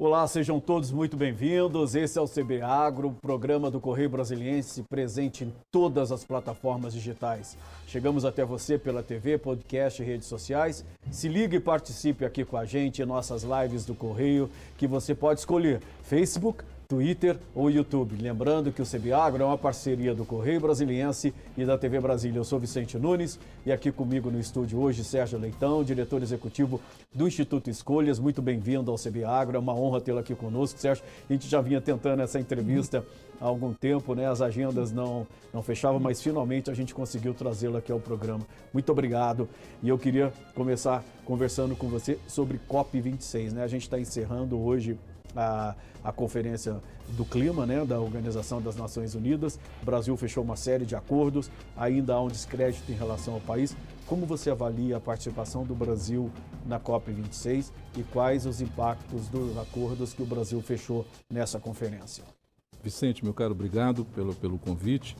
Olá, sejam todos muito bem-vindos. Esse é o CB Agro, programa do Correio Brasiliense, presente em todas as plataformas digitais. Chegamos até você pela TV, podcast e redes sociais. Se ligue e participe aqui com a gente em nossas lives do Correio, que você pode escolher Facebook, Twitter ou YouTube. Lembrando que o CBAgro é uma parceria do Correio Brasiliense e da TV Brasília. Eu sou Vicente Nunes e aqui comigo no estúdio hoje Sérgio Leitão, diretor executivo do Instituto Escolhas. Muito bem-vindo ao CBAgro, é uma honra tê-lo aqui conosco. Sérgio, a gente já vinha tentando essa entrevista há algum tempo, né? As agendas não, não fechavam, mas finalmente a gente conseguiu trazê-lo aqui ao programa. Muito obrigado. E eu queria começar conversando com você sobre COP26, né? A gente está encerrando hoje a, a Conferência do Clima, né, da Organização das Nações Unidas. O Brasil fechou uma série de acordos, ainda há um descrédito em relação ao país. Como você avalia a participação do Brasil na COP26 e quais os impactos dos acordos que o Brasil fechou nessa conferência? Vicente, meu caro, obrigado pelo, pelo convite.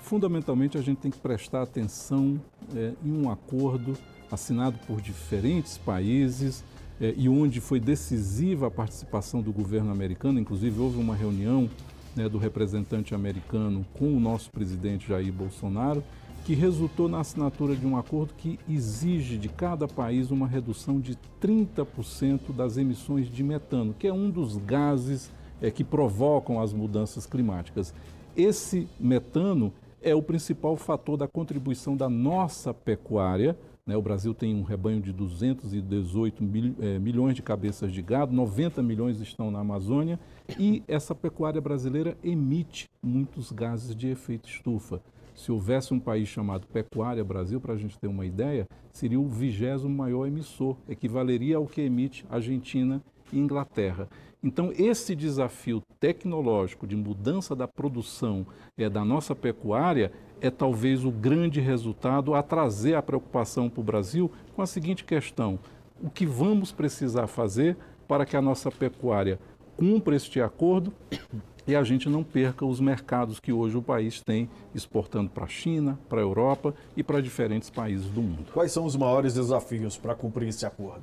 Fundamentalmente, a gente tem que prestar atenção é, em um acordo assinado por diferentes países, é, e onde foi decisiva a participação do governo americano, inclusive houve uma reunião né, do representante americano com o nosso presidente Jair Bolsonaro, que resultou na assinatura de um acordo que exige de cada país uma redução de 30% das emissões de metano, que é um dos gases é, que provocam as mudanças climáticas. Esse metano é o principal fator da contribuição da nossa pecuária né? O Brasil tem um rebanho de 218 mil, é, milhões de cabeças de gado, 90 milhões estão na Amazônia e essa pecuária brasileira emite muitos gases de efeito estufa. Se houvesse um país chamado Pecuária Brasil, para a gente ter uma ideia, seria o vigésimo maior emissor, equivaleria ao que emite Argentina e Inglaterra. Então, esse desafio tecnológico de mudança da produção é, da nossa pecuária é talvez o grande resultado a trazer a preocupação para o Brasil com a seguinte questão: o que vamos precisar fazer para que a nossa pecuária cumpra este acordo e a gente não perca os mercados que hoje o país tem exportando para a China, para a Europa e para diferentes países do mundo. Quais são os maiores desafios para cumprir esse acordo?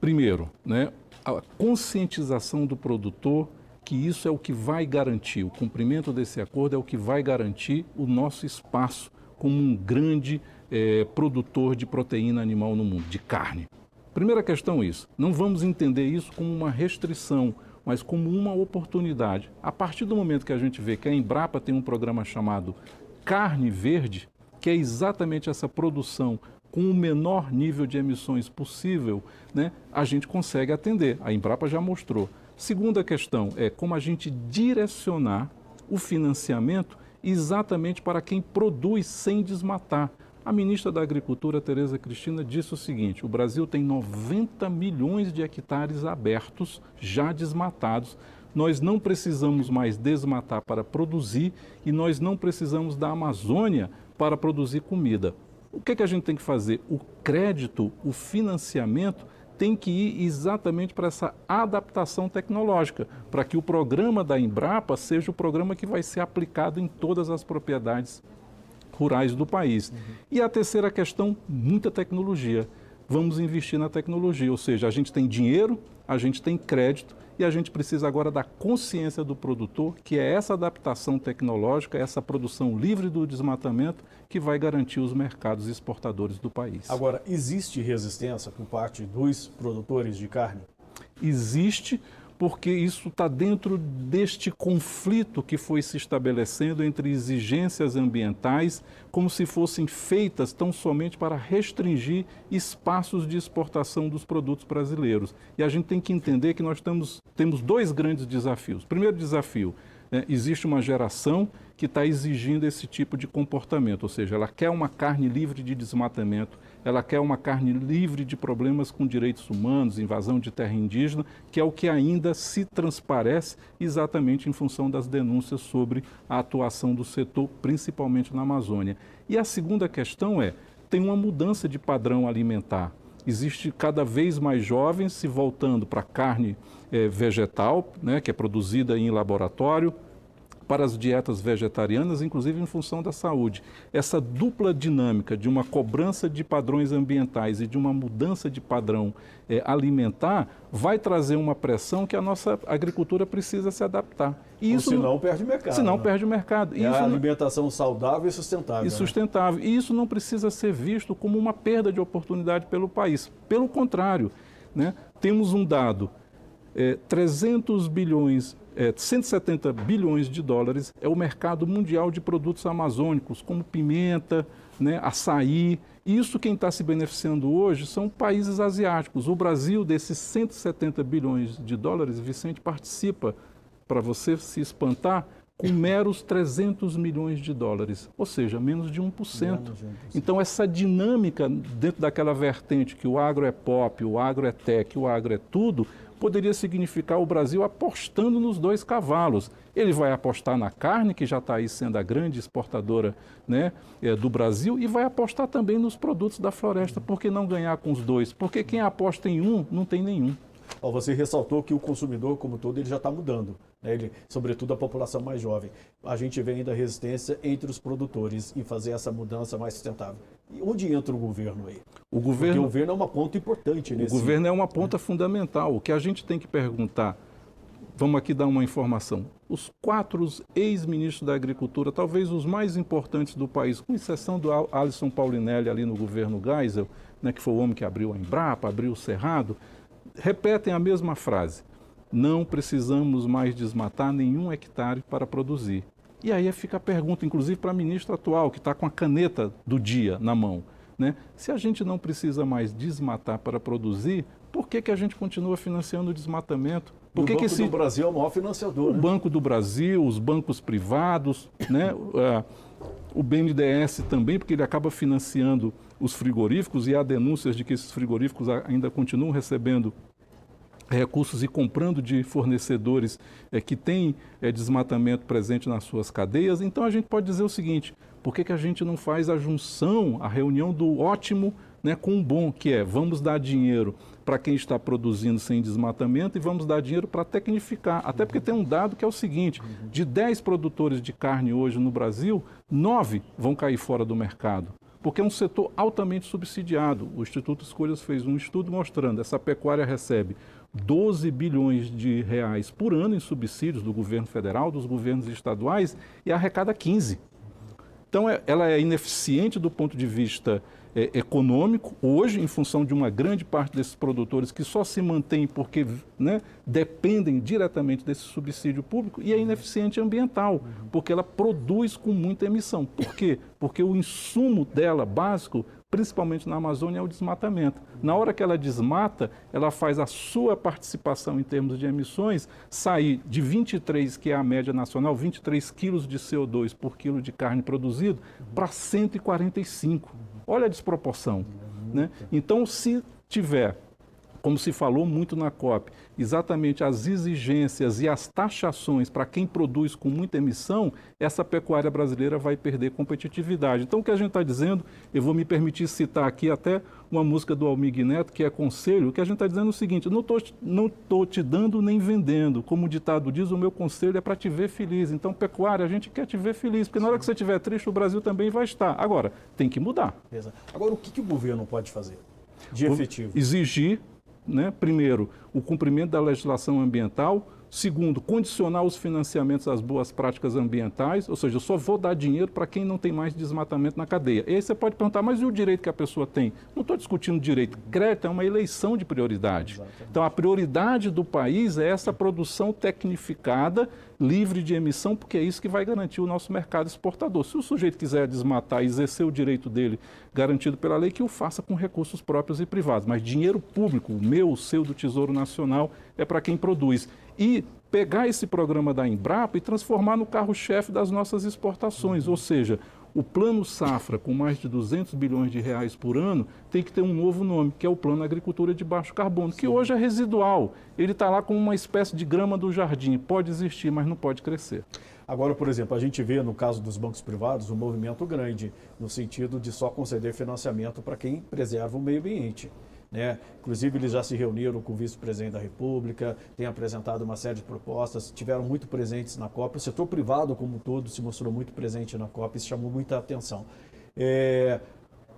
Primeiro, né, a conscientização do produtor que isso é o que vai garantir, o cumprimento desse acordo é o que vai garantir o nosso espaço como um grande é, produtor de proteína animal no mundo, de carne. Primeira questão isso, não vamos entender isso como uma restrição, mas como uma oportunidade. A partir do momento que a gente vê que a Embrapa tem um programa chamado Carne Verde, que é exatamente essa produção com o menor nível de emissões possível, né, a gente consegue atender. A Embrapa já mostrou. Segunda questão é como a gente direcionar o financiamento exatamente para quem produz sem desmatar. A ministra da Agricultura, Tereza Cristina, disse o seguinte: o Brasil tem 90 milhões de hectares abertos, já desmatados. Nós não precisamos mais desmatar para produzir e nós não precisamos da Amazônia para produzir comida. O que, é que a gente tem que fazer? O crédito, o financiamento tem que ir exatamente para essa adaptação tecnológica, para que o programa da Embrapa seja o programa que vai ser aplicado em todas as propriedades rurais do país. Uhum. E a terceira questão, muita tecnologia. Vamos investir na tecnologia, ou seja, a gente tem dinheiro, a gente tem crédito e a gente precisa agora da consciência do produtor, que é essa adaptação tecnológica, essa produção livre do desmatamento que vai garantir os mercados exportadores do país. Agora, existe resistência por parte dos produtores de carne? Existe, porque isso está dentro deste conflito que foi se estabelecendo entre exigências ambientais, como se fossem feitas tão somente para restringir espaços de exportação dos produtos brasileiros. E a gente tem que entender que nós temos, temos dois grandes desafios. Primeiro desafio, né, existe uma geração que está exigindo esse tipo de comportamento, ou seja, ela quer uma carne livre de desmatamento, ela quer uma carne livre de problemas com direitos humanos, invasão de terra indígena, que é o que ainda se transparece exatamente em função das denúncias sobre a atuação do setor, principalmente na Amazônia. E a segunda questão é, tem uma mudança de padrão alimentar. Existe cada vez mais jovens se voltando para carne é, vegetal, né, que é produzida em laboratório, para as dietas vegetarianas, inclusive em função da saúde. Essa dupla dinâmica de uma cobrança de padrões ambientais e de uma mudança de padrão é, alimentar vai trazer uma pressão que a nossa agricultura precisa se adaptar. E isso senão perde mercado. Senão né? perde o mercado. É isso a alimentação saudável e sustentável. E né? sustentável. E isso não precisa ser visto como uma perda de oportunidade pelo país. Pelo contrário, né? temos um dado, é, 300 bilhões é, 170 bilhões de dólares é o mercado mundial de produtos amazônicos, como pimenta, né, açaí. Isso quem está se beneficiando hoje são países asiáticos. O Brasil, desses 170 bilhões de dólares, Vicente participa, para você se espantar, com meros 300 milhões de dólares, ou seja, menos de 1%. Menos de 1%. Então, essa dinâmica dentro daquela vertente que o agro é pop, o agro é tech, o agro é tudo, poderia significar o Brasil apostando nos dois cavalos. Ele vai apostar na carne, que já está aí sendo a grande exportadora né, é, do Brasil, e vai apostar também nos produtos da floresta. Por que não ganhar com os dois? Porque quem aposta em um, não tem nenhum. Você ressaltou que o consumidor, como todo, ele já está mudando, né? ele, sobretudo a população mais jovem. A gente vê ainda resistência entre os produtores em fazer essa mudança mais sustentável. E onde entra o governo aí? O governo, Porque o governo é uma ponta importante nesse... O governo é uma ponta fundamental. O que a gente tem que perguntar, vamos aqui dar uma informação. Os quatro ex-ministros da Agricultura, talvez os mais importantes do país, com exceção do Alisson Paulinelli ali no governo Geisel, né, que foi o homem que abriu a Embrapa, abriu o Cerrado, repetem a mesma frase. Não precisamos mais desmatar nenhum hectare para produzir. E aí fica a pergunta, inclusive para a ministra atual, que está com a caneta do dia na mão. Né? Se a gente não precisa mais desmatar para produzir, por que, que a gente continua financiando o desmatamento? Por que o Banco que do Brasil é o maior financiador. O né? Banco do Brasil, os bancos privados, né? o BNDES também, porque ele acaba financiando os frigoríficos e há denúncias de que esses frigoríficos ainda continuam recebendo recursos e comprando de fornecedores é, que têm é, desmatamento presente nas suas cadeias. Então a gente pode dizer o seguinte: por que, que a gente não faz a junção, a reunião do ótimo né, com o bom, que é vamos dar dinheiro para quem está produzindo sem desmatamento e vamos dar dinheiro para tecnificar. Até porque tem um dado que é o seguinte: de 10 produtores de carne hoje no Brasil, 9 vão cair fora do mercado porque é um setor altamente subsidiado. O Instituto Escolhas fez um estudo mostrando essa pecuária recebe 12 bilhões de reais por ano em subsídios do governo federal, dos governos estaduais e arrecada 15. Então, é, ela é ineficiente do ponto de vista é, econômico, hoje, em função de uma grande parte desses produtores que só se mantêm porque né, dependem diretamente desse subsídio público, e é ineficiente ambiental, porque ela produz com muita emissão. Por quê? Porque o insumo dela, básico, principalmente na Amazônia, é o desmatamento. Na hora que ela desmata, ela faz a sua participação em termos de emissões sair de 23, que é a média nacional, 23 quilos de CO2 por quilo de carne produzido, para 145. Olha a desproporção. Né? Então, se tiver como se falou muito na COP, exatamente as exigências e as taxações para quem produz com muita emissão, essa pecuária brasileira vai perder competitividade. Então, o que a gente está dizendo, eu vou me permitir citar aqui até uma música do Almig Neto, que é Conselho, que a gente está dizendo é o seguinte: não estou não tô te dando nem vendendo. Como o ditado diz, o meu conselho é para te ver feliz. Então, pecuária, a gente quer te ver feliz, porque na hora que você estiver triste, o Brasil também vai estar. Agora, tem que mudar. Agora, o que, que o governo pode fazer? De efetivo. Exigir né, primeiro, o cumprimento da legislação ambiental, Segundo, condicionar os financiamentos às boas práticas ambientais, ou seja, eu só vou dar dinheiro para quem não tem mais desmatamento na cadeia. E aí você pode perguntar, mas e o direito que a pessoa tem? Não estou discutindo direito. Crédito é uma eleição de prioridade. Exatamente. Então, a prioridade do país é essa produção tecnificada, livre de emissão, porque é isso que vai garantir o nosso mercado exportador. Se o sujeito quiser desmatar e exercer o direito dele garantido pela lei, que o faça com recursos próprios e privados. Mas dinheiro público, o meu, o seu, do Tesouro Nacional, é para quem produz e pegar esse programa da Embrapa e transformar no carro-chefe das nossas exportações, ou seja, o plano safra, com mais de 200 bilhões de reais por ano, tem que ter um novo nome, que é o Plano Agricultura de Baixo Carbono, Sim. que hoje é residual. Ele está lá como uma espécie de grama do jardim. Pode existir, mas não pode crescer. Agora, por exemplo, a gente vê no caso dos bancos privados um movimento grande, no sentido de só conceder financiamento para quem preserva o meio ambiente. Né? Inclusive, eles já se reuniram com o vice-presidente da República, têm apresentado uma série de propostas, tiveram muito presentes na COP. O setor privado, como um todo, se mostrou muito presente na COP, isso chamou muita atenção. É,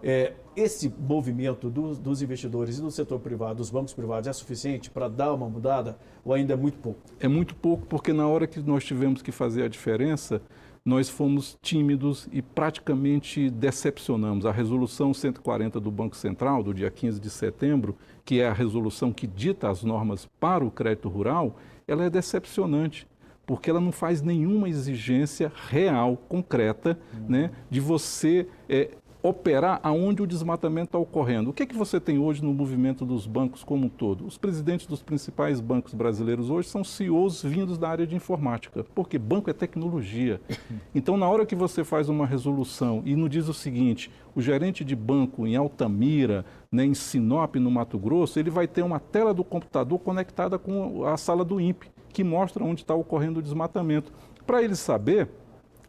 é, esse movimento dos, dos, investidores e do setor privado, dos bancos privados, é suficiente para dar uma mudada ou ainda é muito pouco? É muito pouco, porque na hora que nós tivemos que fazer a diferença, nós fomos tímidos e praticamente decepcionamos. A resolução 140 do Banco Central, do dia 15 de setembro, que é a resolução que dita as normas para o crédito rural, ela é decepcionante porque ela não faz nenhuma exigência real, concreta, né, de você é, operar aonde o desmatamento está ocorrendo. O que, é que você tem hoje no movimento dos bancos como um todo? Os presidentes dos principais bancos brasileiros hoje são CEOs vindos da área de informática, porque banco é tecnologia. Então, na hora que você faz uma resolução e não diz o seguinte, o gerente de banco em Altamira, né, em Sinop, no Mato Grosso, ele vai ter uma tela do computador conectada com a sala do INPE, que mostra onde está ocorrendo o desmatamento. Para ele saber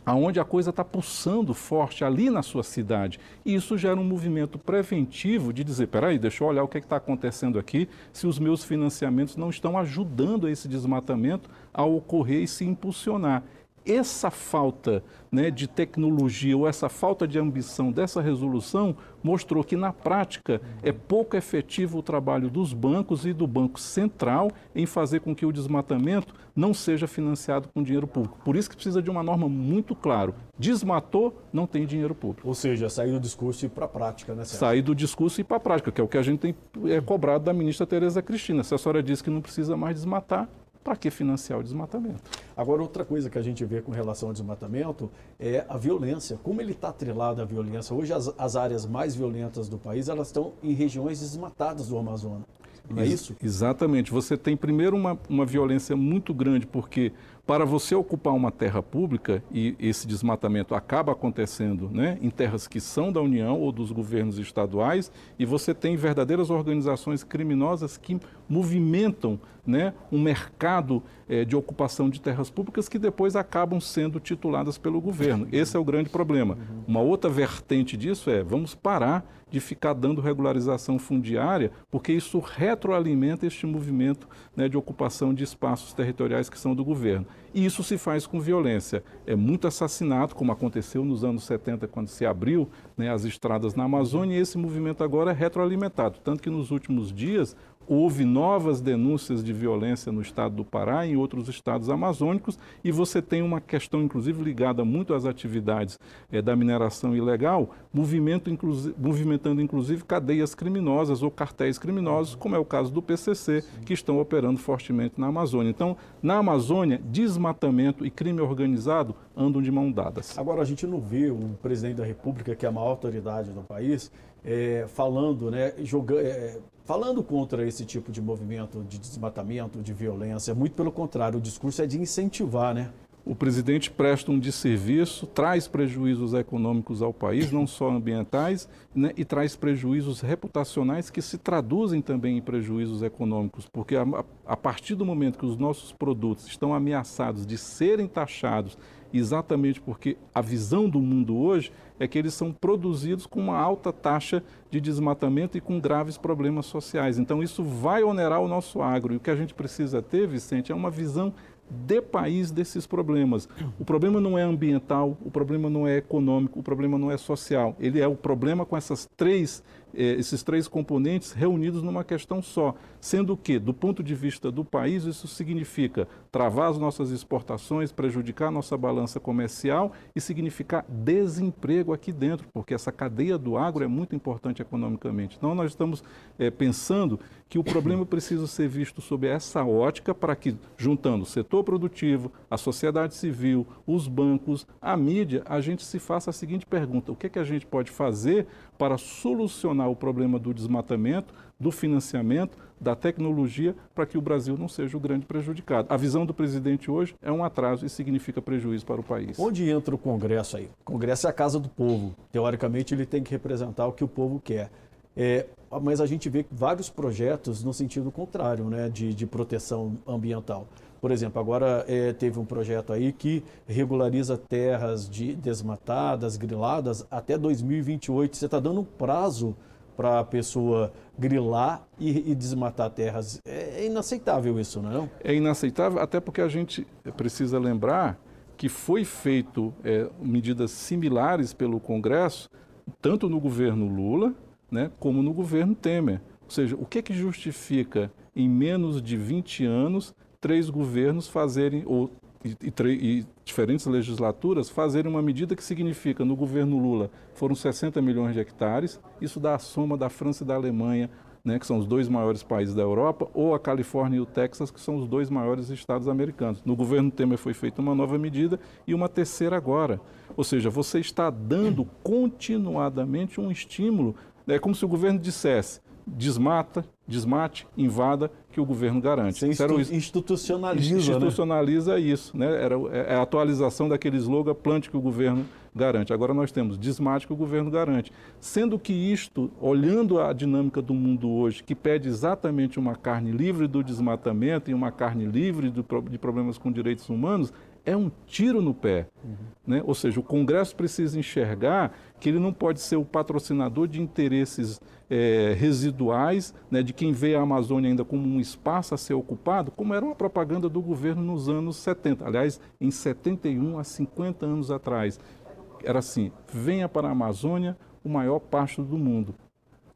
aonde a coisa está pulsando forte ali na sua cidade. E isso gera um movimento preventivo de dizer, peraí, deixa eu olhar o que é está acontecendo aqui, se os meus financiamentos não estão ajudando esse desmatamento a ocorrer e se impulsionar essa falta né, de tecnologia ou essa falta de ambição dessa resolução mostrou que, na prática, é pouco efetivo o trabalho dos bancos e do Banco Central em fazer com que o desmatamento não seja financiado com dinheiro público. Por isso que precisa de uma norma muito clara. Desmatou, não tem dinheiro público. Ou seja, sair do discurso e ir para a prática, né? Sérgio? Sair do discurso e ir para a prática, que é o que a gente tem é, cobrado da ministra Tereza Cristina. Se a senhora diz que não precisa mais desmatar, para que financiar o desmatamento? Agora, outra coisa que a gente vê com relação ao desmatamento é a violência. Como ele está atrelado à violência? Hoje, as, as, áreas mais violentas do país, elas estão em regiões desmatadas do Amazonas. Não é isso? Exatamente. Você tem, primeiro, uma, uma violência muito grande, porque para você ocupar uma terra pública, e esse desmatamento acaba acontecendo né, em terras que são da União ou dos governos estaduais, e você tem verdadeiras organizações criminosas que movimentam né, um mercado é, de ocupação de terras públicas que depois acabam sendo tituladas pelo governo. Esse é o grande problema. Uma outra vertente disso é vamos parar de ficar dando regularização fundiária, porque isso retroalimenta este movimento né, de ocupação de espaços territoriais que são do governo. E isso se faz com violência. É muito assassinato, como aconteceu nos anos 70, quando se abriu né, as estradas na Amazônia, e esse movimento agora é retroalimentado. Tanto que nos últimos dias houve novas denúncias de violência no estado do Pará e em outros estados amazônicos, e você tem uma questão, inclusive, ligada muito às atividades é, da mineração ilegal, movimento, inclusive, movimentando, inclusive, cadeias criminosas ou cartéis criminosos, como é o caso do PCC, que estão operando fortemente na Amazônia. Então, na Amazônia, desmatamento e crime organizado andam de mão dadas. Agora, a gente não vê o presidente da República, que é a maior autoridade do país, é, falando, né, jogando, é, falando contra esse tipo de movimento de desmatamento, de violência. Muito pelo contrário, o discurso é de incentivar, né? O presidente presta um desserviço, traz prejuízos econômicos ao país, não só ambientais, né, e traz prejuízos reputacionais que se traduzem também em prejuízos econômicos, porque a, a partir do momento que os nossos produtos estão ameaçados de serem taxados exatamente porque a visão do mundo hoje é que eles são produzidos com uma alta taxa de desmatamento e com graves problemas sociais. Então, isso vai onerar o nosso agro. E o que a gente precisa ter, Vicente, é uma visão de país desses problemas. O problema não é ambiental, o problema não é econômico, o problema não é social. Ele é o problema com essas três esses três componentes reunidos numa questão só, sendo que, do ponto de vista do país, isso significa travar as nossas exportações, prejudicar a nossa balança comercial e significar desemprego aqui dentro, porque essa cadeia do agro é muito importante economicamente. Então, nós estamos eh, pensando que o problema precisa ser visto sob essa ótica para que, juntando o setor produtivo, a sociedade civil, os bancos, a mídia, a gente se faça a seguinte pergunta: o que, é que a gente pode fazer para solucionar o problema do desmatamento, do financiamento, da tecnologia, para que o Brasil não seja o grande prejudicado. A visão do presidente hoje é um atraso e significa prejuízo para o país. Onde entra o Congresso aí? O Congresso é a casa do povo. Teoricamente, ele tem que representar o que o povo quer. É, mas a gente vê vários projetos no sentido contrário, né, de, de proteção ambiental. Por exemplo, agora é, teve um projeto aí que regulariza terras de, desmatadas, griladas, até 2028. Você está dando um prazo para a pessoa grilar e, e, desmatar terras. É, é inaceitável isso, não é? É inaceitável, até porque a gente precisa lembrar que foi feito é, medidas similares pelo Congresso, tanto no governo Lula, né, como no governo Temer. Ou seja, o que, que justifica em menos de 20 anos três governos fazerem, ou e, e, diferentes legislaturas fazerem uma medida que significa, no governo Lula, foram 60 milhões de hectares, isso dá a soma da França e da Alemanha, né, que são os dois maiores países da Europa, ou a Califórnia e o Texas, que são os dois maiores estados americanos. No governo Temer foi feita uma nova medida e uma terceira agora. Ou seja, você está dando continuadamente um estímulo, é como se o governo dissesse, desmata, desmate, invada, que o governo garante. Você institu isso. institucionaliza, né? institucionaliza né? isso, né? Era é, é a atualização daquele slogan plante que o governo garante. Agora nós temos desmate que o governo garante. Sendo que isto, olhando a dinâmica do mundo hoje, que pede exatamente uma carne livre do desmatamento e uma carne livre do, de problemas com direitos humanos, é um tiro no pé. Uhum. Né? Ou seja, o Congresso precisa enxergar que ele não pode ser o patrocinador de interesses é, residuais, né, de quem vê a Amazônia ainda como um espaço a ser ocupado, como era uma propaganda do governo nos anos 70. Aliás, em 71 a 50 anos atrás. Era assim: venha para a Amazônia, o maior pasto do mundo.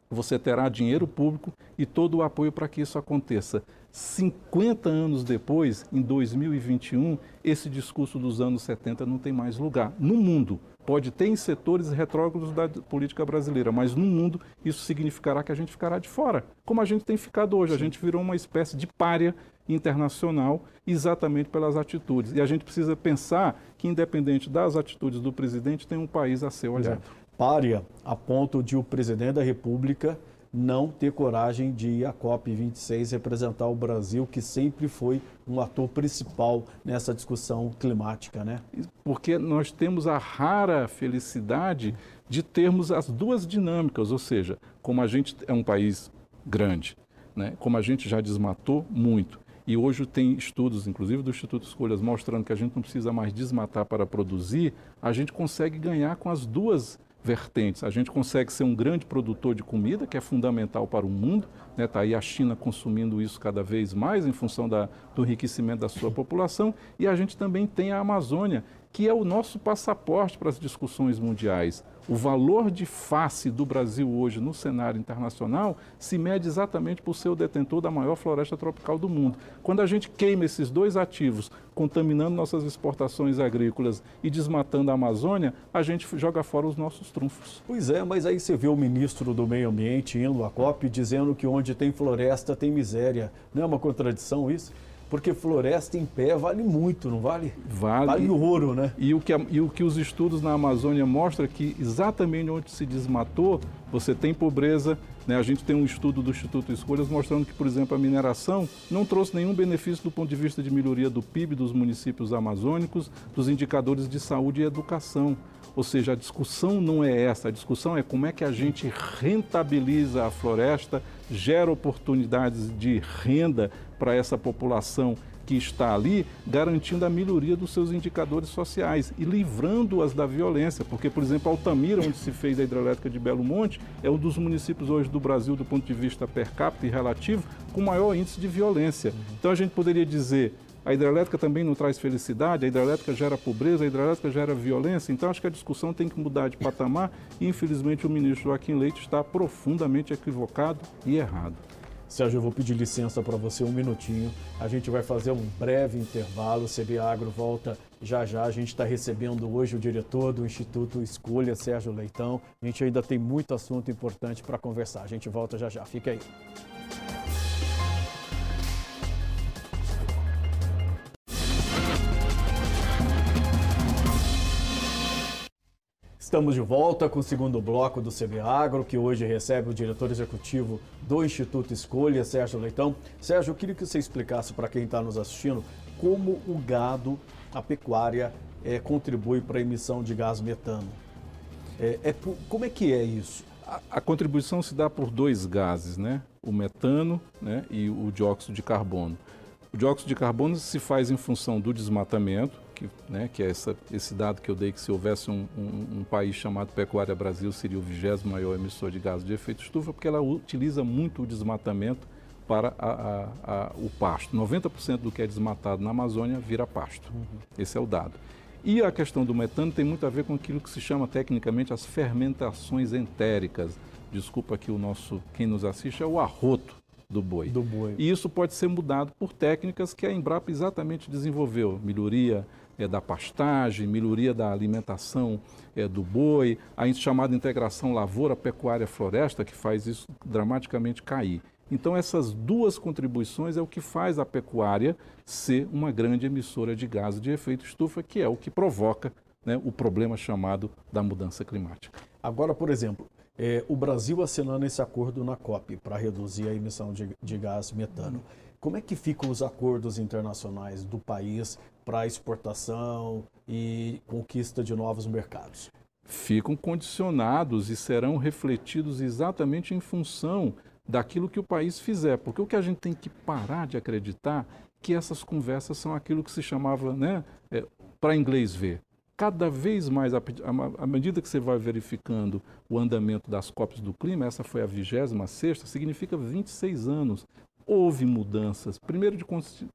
Você terá dinheiro público e todo o apoio para que isso aconteça. 50 anos depois, em 2021, esse discurso dos anos 70 não tem mais lugar no mundo. Pode ter em setores retrógrados da política brasileira, mas no mundo isso significará que a gente ficará de fora, como a gente tem ficado hoje. Sim. A gente virou uma espécie de párea internacional exatamente pelas atitudes. E a gente precisa pensar que, independente das atitudes do presidente, tem um país a ser olhado. Párea a ponto de o presidente da República não ter coragem de ir à COP26 representar o Brasil, que sempre foi um ator principal nessa discussão climática, né? Porque nós temos a rara felicidade de termos as duas dinâmicas, ou seja, como a gente é um país grande, né? como a gente já desmatou muito, e hoje tem estudos, inclusive do Instituto Escolhas, mostrando que a gente não precisa mais desmatar para produzir, a gente consegue ganhar com as duas vertentes. A gente consegue ser um grande produtor de comida, que é fundamental para o mundo. Está né? Tá aí a China consumindo isso cada vez mais em função da, do enriquecimento da sua população. E a gente também tem a Amazônia, que é o nosso passaporte para as discussões mundiais. O valor de face do Brasil hoje no cenário internacional se mede exatamente por ser o detentor da maior floresta tropical do mundo. Quando a gente queima esses dois ativos, contaminando nossas exportações agrícolas e desmatando a Amazônia, a gente joga fora os nossos trunfos. Pois é, mas aí você vê o ministro do Meio Ambiente indo à COP dizendo que onde tem floresta tem miséria. Não é uma contradição isso? Porque floresta em pé vale muito, não vale? Vale. Vale ouro, né? E o que, e o que os estudos na Amazônia mostram é que exatamente onde se desmatou, você tem pobreza. Né? A gente tem um estudo do Instituto Escolhas mostrando que, por exemplo, a mineração não trouxe nenhum benefício do ponto de vista de melhoria do PIB dos municípios amazônicos, dos indicadores de saúde e educação. Ou seja, a discussão não é essa, a discussão é como é que a gente rentabiliza a floresta, gera oportunidades de renda para essa população que está ali, garantindo a melhoria dos seus indicadores sociais e livrando-as da violência. Porque, por exemplo, Altamira, onde se fez a hidrelétrica de Belo Monte, é um dos municípios hoje do Brasil, do ponto de vista per capita e relativo, com maior índice de violência. Então, a gente poderia dizer. A hidrelétrica também não traz felicidade, a hidrelétrica gera pobreza, a hidrelétrica gera violência. Então, acho que a discussão tem que mudar de patamar e, infelizmente, o ministro Joaquim Leite está profundamente equivocado e errado. Sérgio, eu vou pedir licença para você um minutinho. A gente vai fazer um breve intervalo. O CB Agro volta já já. A gente está recebendo hoje o diretor do Instituto Escolha, Sérgio Leitão. A gente ainda tem muito assunto importante para conversar. A gente volta já já. Fica aí. Estamos de volta com o segundo bloco do CB Agro, que hoje recebe o diretor executivo do Instituto Escolha, Sérgio Leitão. Sérgio, eu queria que você explicasse para quem está nos assistindo como o gado, a pecuária, é, contribui para a emissão de gás metano. É, é, como é que é isso? A, a, contribuição se dá por dois gases, né? O metano né? e o dióxido de carbono. O dióxido de carbono se faz em função do desmatamento, que, né, que é essa, esse dado que eu dei, que se houvesse um, um, um país chamado Pecuária Brasil, seria o vigésimo maior emissor de gases de efeito estufa, porque ela utiliza muito o desmatamento para a, a, a, o pasto. 90% do que é desmatado na Amazônia vira pasto. Uhum. Esse é o dado. E a questão do metano tem muito a ver com aquilo que se chama tecnicamente as fermentações entéricas. Desculpa aqui o nosso, quem nos assiste, é o arroto do boi. Do boi. E isso pode ser mudado por técnicas que a Embrapa exatamente desenvolveu. Melhoria é, da pastagem, melhoria da alimentação é, do boi, a chamada integração lavoura-pecuária-floresta, que faz isso dramaticamente cair. Então, essas duas contribuições é o que faz a pecuária ser uma grande emissora de gases de efeito estufa, que é o que provoca né, o problema chamado da mudança climática. Agora, por exemplo, é, o Brasil assinando esse acordo na COP para reduzir a emissão de, de gás metano. Como é que ficam os acordos internacionais do país para exportação e conquista de novos mercados? Ficam condicionados e serão refletidos exatamente em função daquilo que o país fizer. Porque o que a gente tem que parar de acreditar que essas conversas são aquilo que se chamava, né, é, para inglês ver, cada vez mais, à medida que você vai verificando o andamento das COPs do clima, essa foi a 26 significa 26 anos. Houve mudanças, primeiro de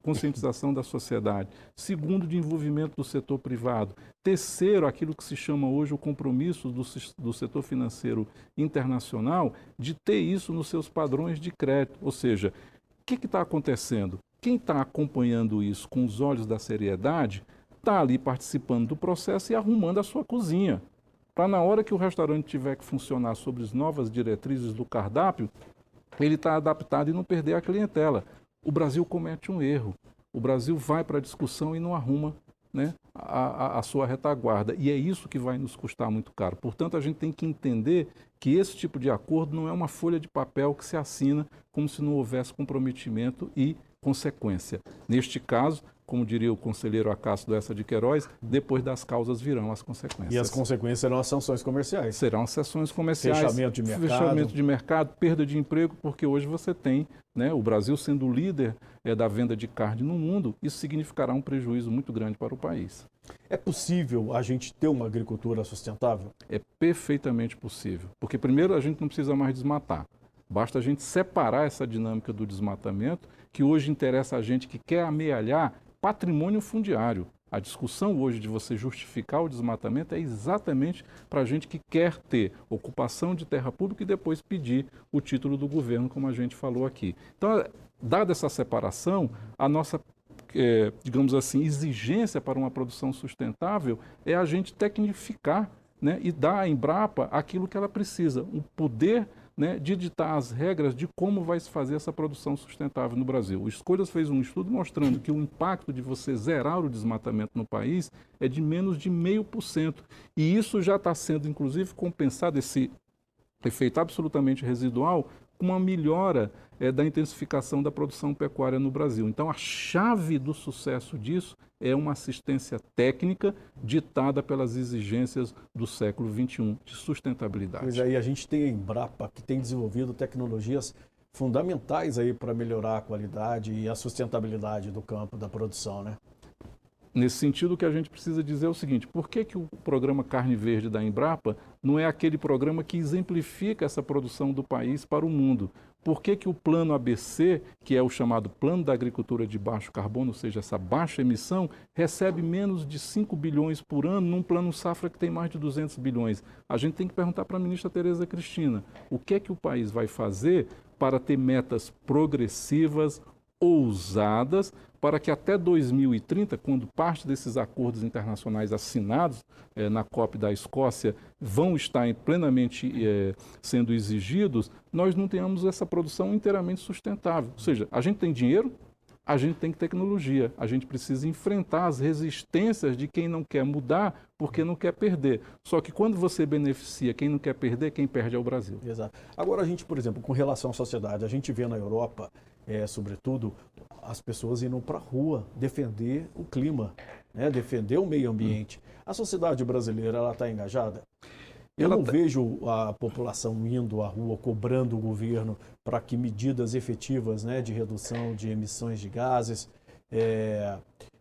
conscientização da sociedade, segundo de envolvimento do setor privado, terceiro aquilo que se chama hoje o compromisso do, do setor financeiro internacional de ter isso nos seus padrões de crédito. Ou seja, o que está acontecendo? Quem está acompanhando isso com os olhos da seriedade está ali participando do processo e arrumando a sua cozinha. Para na hora que o restaurante tiver que funcionar sobre as novas diretrizes do cardápio, ele está adaptado e não perder a clientela. O Brasil comete um erro. O Brasil vai para a discussão e não arruma né, a, a, a, sua retaguarda. E é isso que vai nos custar muito caro. Portanto, a gente tem que entender que esse tipo de acordo não é uma folha de papel que se assina como se não houvesse comprometimento e consequência. Neste caso, como diria o conselheiro Acácio Essa de Queiroz, depois das causas virão as consequências. E as consequências serão as sanções comerciais. Serão as sanções comerciais. Fechamento de mercado. Fechamento de mercado, perda de emprego, porque hoje você tem né, o Brasil sendo o líder é, da venda de carne no mundo, isso significará um prejuízo muito grande para o país. É possível a gente ter uma agricultura sustentável? É perfeitamente possível. Porque primeiro a gente não precisa mais desmatar. Basta a gente separar essa dinâmica do desmatamento, que hoje interessa a gente que quer amealhar patrimônio fundiário. A discussão hoje de você justificar o desmatamento é exatamente para a gente que quer ter ocupação de terra pública e depois pedir o título do governo, como a gente falou aqui. Então, dada essa separação, a nossa, é, digamos assim, exigência para uma produção sustentável é a gente tecnificar né, e dar à Embrapa aquilo que ela precisa, o poder né, de ditar as regras de como vai se fazer essa produção sustentável no Brasil. O Escolhas fez um estudo mostrando que o impacto de você zerar o desmatamento no país é de menos de meio por cento. E isso já está sendo, inclusive, compensado, esse efeito absolutamente residual, uma melhora é, da intensificação da produção pecuária no Brasil. Então, a chave do sucesso disso é uma assistência técnica ditada pelas exigências do século XXI de sustentabilidade. Pois aí, a gente tem a Embrapa, que tem desenvolvido tecnologias fundamentais aí para melhorar a qualidade e a sustentabilidade do campo da produção, né? Nesse sentido, o que a gente precisa dizer é o seguinte: por que, que o programa Carne Verde da Embrapa não é aquele programa que exemplifica essa produção do país para o mundo? Por que, que o plano ABC, que é o chamado Plano da Agricultura de Baixo Carbono, ou seja, essa baixa emissão, recebe menos de 5 bilhões por ano num plano safra que tem mais de 200 bilhões? A gente tem que perguntar para a ministra Tereza Cristina: o que é que o país vai fazer para ter metas progressivas, ousadas, para que até 2030, quando parte desses acordos internacionais assinados eh, na COP da Escócia vão estar plenamente eh, sendo exigidos, nós não tenhamos essa produção inteiramente sustentável. Ou seja, a gente tem dinheiro, a gente tem tecnologia, a gente precisa enfrentar as resistências de quem não quer mudar porque não quer perder. Só que quando você beneficia quem não quer perder, quem perde é o Brasil. Exato. Agora a gente, por exemplo, com relação à sociedade, a gente vê na Europa, é, sobretudo, as pessoas indo para a rua defender o clima, né? defender o meio ambiente. A sociedade brasileira ela está engajada? Eu não tá... vejo a população indo à rua cobrando o governo para que medidas efetivas né, de redução de emissões de gases. É,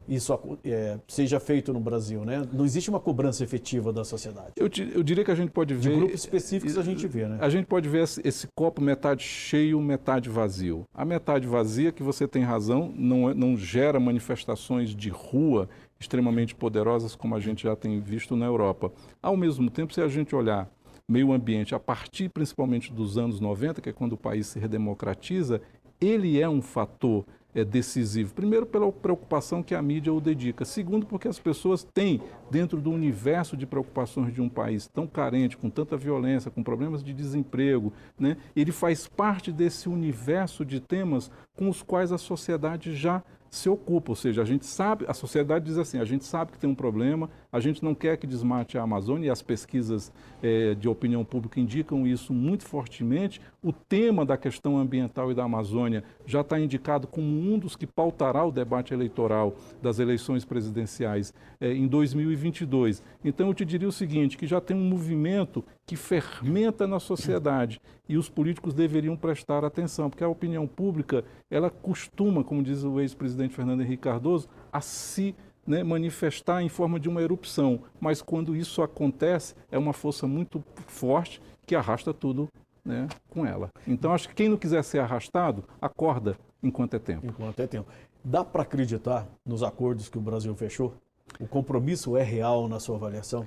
isso é, seja feito no Brasil, né? Não existe uma cobrança efetiva da sociedade. Eu, eu diria que a gente pode ver... De grupos específicos a gente vê, né? A gente pode ver esse, esse, copo metade cheio, metade vazio. A metade vazia, que você tem razão, não, é, não gera manifestações de rua extremamente poderosas como a gente já tem visto na Europa. Ao mesmo tempo, se a gente olhar meio ambiente a partir principalmente dos anos 90, que é quando o país se redemocratiza, ele é um fator é, decisivo. Primeiro, pela preocupação que a mídia o dedica. Segundo, porque as pessoas têm, dentro do universo de preocupações de um país tão carente, com tanta violência, com problemas de desemprego, né, ele faz parte desse universo de temas com os quais a sociedade já se ocupa, ou seja, a gente sabe, a sociedade diz assim, a gente sabe que tem um problema, a gente não quer que desmate a Amazônia e as pesquisas é, de opinião pública indicam isso muito fortemente. O tema da questão ambiental e da Amazônia já está indicado como um dos que pautará o debate eleitoral das eleições presidenciais é, em 2022. Então eu te diria o seguinte, que já tem um movimento que fermenta na sociedade e os políticos deveriam prestar atenção, porque a opinião pública, ela costuma, como diz o ex-presidente Fernando Henrique Cardoso, a se né, manifestar em forma de uma erupção, mas quando isso acontece, é uma força muito forte que arrasta tudo né, com ela. Então, acho que quem não quiser ser arrastado, acorda enquanto é tempo. Enquanto é tempo. Dá para acreditar nos acordos que o Brasil fechou? O compromisso é real na sua avaliação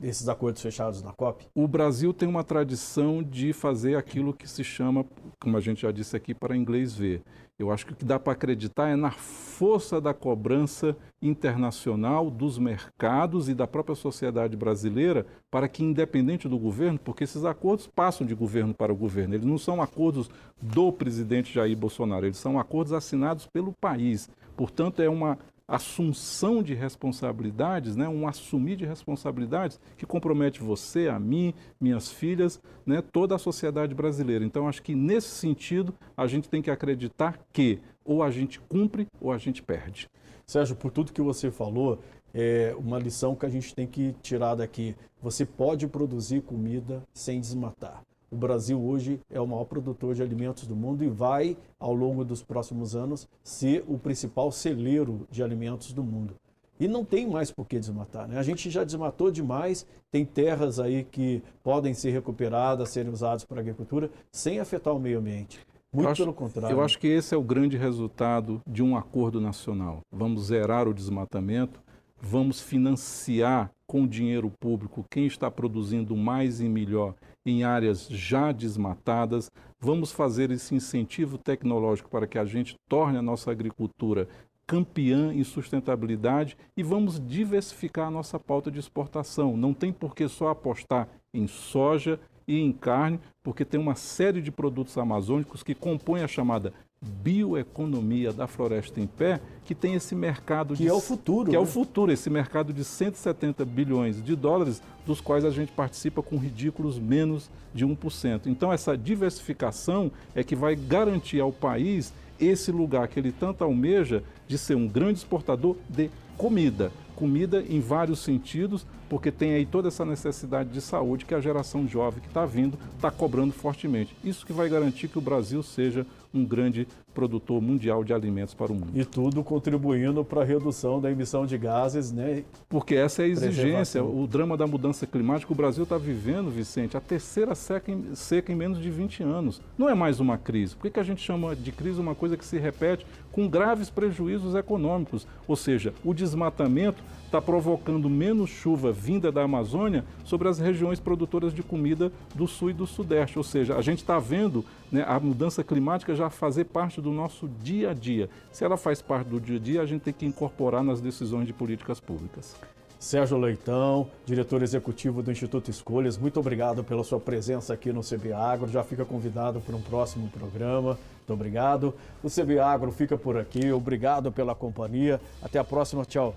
desses acordos fechados na COP? O Brasil tem uma tradição de fazer aquilo que se chama, como a gente já disse aqui, para inglês ver. Eu acho que o que dá para acreditar é na força da cobrança internacional dos mercados e da própria sociedade brasileira para que, independente do governo, porque esses acordos passam de governo para o governo, eles não são acordos do presidente Jair Bolsonaro, eles são acordos assinados pelo país. Portanto, é uma assunção de responsabilidades, né, um assumir de responsabilidades que compromete você, a mim, minhas filhas, né, toda a sociedade brasileira. Então, acho que nesse sentido, a gente tem que acreditar que ou a gente cumpre ou a gente perde. Sérgio, por tudo que você falou, é uma lição que a gente tem que tirar daqui. Você pode produzir comida sem desmatar. O Brasil hoje é o maior produtor de alimentos do mundo e vai, ao longo dos próximos anos, ser o principal celeiro de alimentos do mundo. E não tem mais por que desmatar. Né? A gente já desmatou demais, tem terras aí que podem ser recuperadas, serem usadas para agricultura, sem afetar o meio ambiente. Muito acho, pelo contrário. Eu acho que esse é o grande resultado de um acordo nacional. Vamos zerar o desmatamento, vamos financiar com dinheiro público quem está produzindo mais e melhor em áreas já desmatadas. Vamos fazer esse incentivo tecnológico para que a gente torne a nossa agricultura campeã em sustentabilidade e vamos diversificar a nossa pauta de exportação. Não tem por que só apostar em soja e em carne, porque tem uma série de produtos amazônicos que compõem a chamada bioeconomia da floresta em pé, que tem esse mercado que de, é o futuro, que né? é o futuro, esse mercado de 170 bilhões de dólares, dos quais a gente participa com ridículos menos de 1%. Então essa diversificação é que vai garantir ao país esse lugar que ele tanto almeja de ser um grande exportador de comida comida em vários sentidos, porque tem aí toda essa necessidade de saúde que a geração jovem que está vindo está cobrando fortemente. Isso que vai garantir que o Brasil seja um grande produtor mundial de alimentos para o mundo. E tudo contribuindo para a redução da emissão de gases, né? Porque essa é a exigência, o drama da mudança climática. O Brasil está vivendo, Vicente, a terceira seca em, seca em, menos de 20 anos. Não é mais uma crise. Por que, que a gente chama de crise uma coisa que se repete com graves prejuízos econômicos? Ou seja, o desmatamento está provocando menos chuva vinda da Amazônia sobre as regiões produtoras de comida do sul e do sudeste. Ou seja, a gente está vendo né, a mudança climática já fazer parte do nosso dia a dia. Se ela faz parte do dia a dia, a gente tem que incorporar nas decisões de políticas públicas. Sérgio Leitão, diretor executivo do Instituto Escolhas, muito obrigado pela sua presença aqui no CB Agro. Já fica convidado para um próximo programa. Muito obrigado. O CB Agro fica por aqui. Obrigado pela companhia. Até a próxima. Tchau.